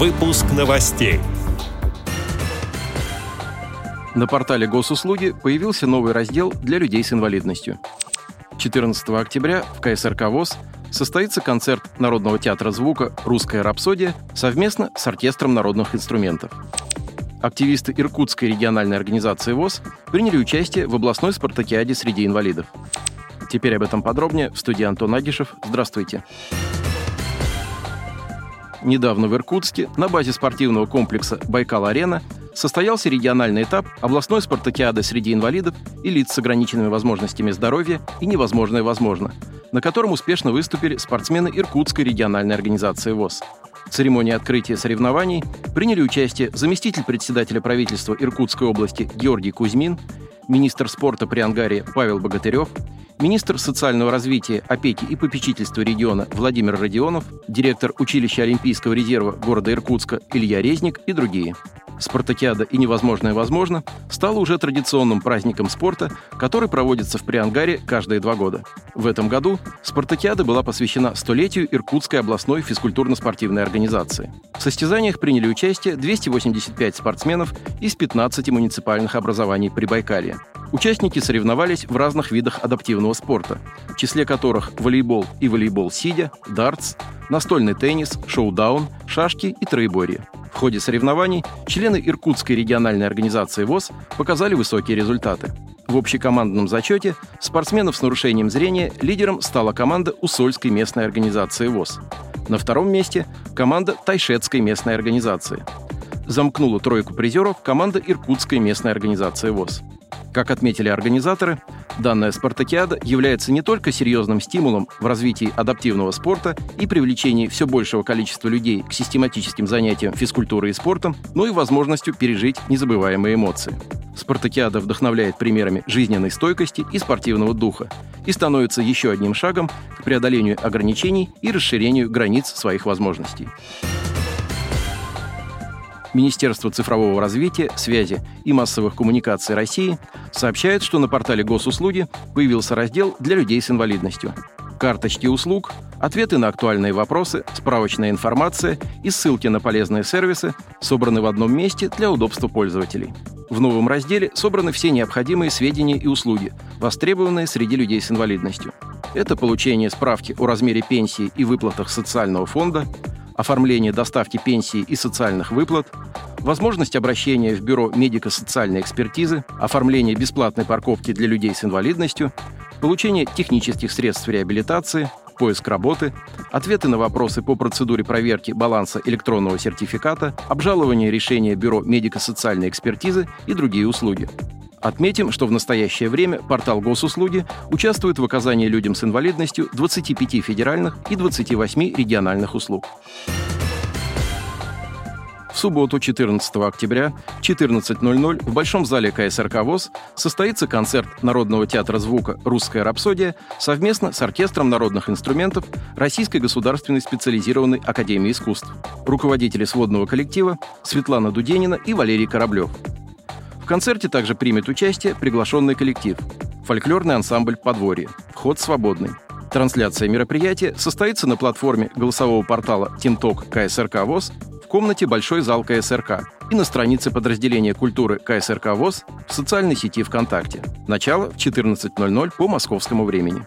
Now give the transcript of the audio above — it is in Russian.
Выпуск новостей. На портале Госуслуги появился новый раздел для людей с инвалидностью. 14 октября в КСРК ВОЗ состоится концерт Народного театра звука «Русская рапсодия» совместно с оркестром народных инструментов. Активисты Иркутской региональной организации ВОЗ приняли участие в областной спартакиаде среди инвалидов. Теперь об этом подробнее в студии Антон Агишев. Здравствуйте. Недавно в Иркутске на базе спортивного комплекса «Байкал-арена» состоялся региональный этап областной спартакиады среди инвалидов и лиц с ограниченными возможностями здоровья и «Невозможное возможно», на котором успешно выступили спортсмены Иркутской региональной организации ВОЗ. В церемонии открытия соревнований приняли участие заместитель председателя правительства Иркутской области Георгий Кузьмин, министр спорта при Ангаре Павел Богатырев, министр социального развития, опеки и попечительства региона Владимир Родионов, директор училища Олимпийского резерва города Иркутска Илья Резник и другие. Спартакиада и невозможное возможно стало уже традиционным праздником спорта, который проводится в Приангаре каждые два года. В этом году Спартакиада была посвящена столетию Иркутской областной физкультурно-спортивной организации. В состязаниях приняли участие 285 спортсменов из 15 муниципальных образований Прибайкалья. Участники соревновались в разных видах адаптивного спорта, в числе которых волейбол и волейбол сидя, дартс, настольный теннис, шоу-даун, шашки и троеборье. В ходе соревнований члены Иркутской региональной организации ВОЗ показали высокие результаты. В общекомандном зачете спортсменов с нарушением зрения лидером стала команда Усольской местной организации ВОЗ. На втором месте – команда Тайшетской местной организации. Замкнула тройку призеров команда Иркутской местной организации ВОЗ. Как отметили организаторы, данная спартакиада является не только серьезным стимулом в развитии адаптивного спорта и привлечении все большего количества людей к систематическим занятиям физкультурой и спортом, но и возможностью пережить незабываемые эмоции. Спартакиада вдохновляет примерами жизненной стойкости и спортивного духа и становится еще одним шагом к преодолению ограничений и расширению границ своих возможностей. Министерство цифрового развития, связи и массовых коммуникаций России сообщает, что на портале госуслуги появился раздел для людей с инвалидностью. Карточки услуг, ответы на актуальные вопросы, справочная информация и ссылки на полезные сервисы собраны в одном месте для удобства пользователей. В новом разделе собраны все необходимые сведения и услуги, востребованные среди людей с инвалидностью. Это получение справки о размере пенсии и выплатах социального фонда, оформление доставки пенсии и социальных выплат, возможность обращения в Бюро медико-социальной экспертизы, оформление бесплатной парковки для людей с инвалидностью, получение технических средств реабилитации, поиск работы, ответы на вопросы по процедуре проверки баланса электронного сертификата, обжалование решения Бюро медико-социальной экспертизы и другие услуги. Отметим, что в настоящее время портал Госуслуги участвует в оказании людям с инвалидностью 25 федеральных и 28 региональных услуг. В субботу, 14 октября, в 14.00 в Большом зале КСРК ВОЗ состоится концерт Народного театра звука «Русская рапсодия» совместно с Оркестром народных инструментов Российской государственной специализированной академии искусств. Руководители сводного коллектива Светлана Дуденина и Валерий Кораблев концерте также примет участие приглашенный коллектив – фольклорный ансамбль «Подворье». Вход свободный. Трансляция мероприятия состоится на платформе голосового портала «Тимток КСРК ВОЗ» в комнате Большой зал КСРК и на странице подразделения культуры КСРК ВОЗ в социальной сети ВКонтакте. Начало в 14.00 по московскому времени.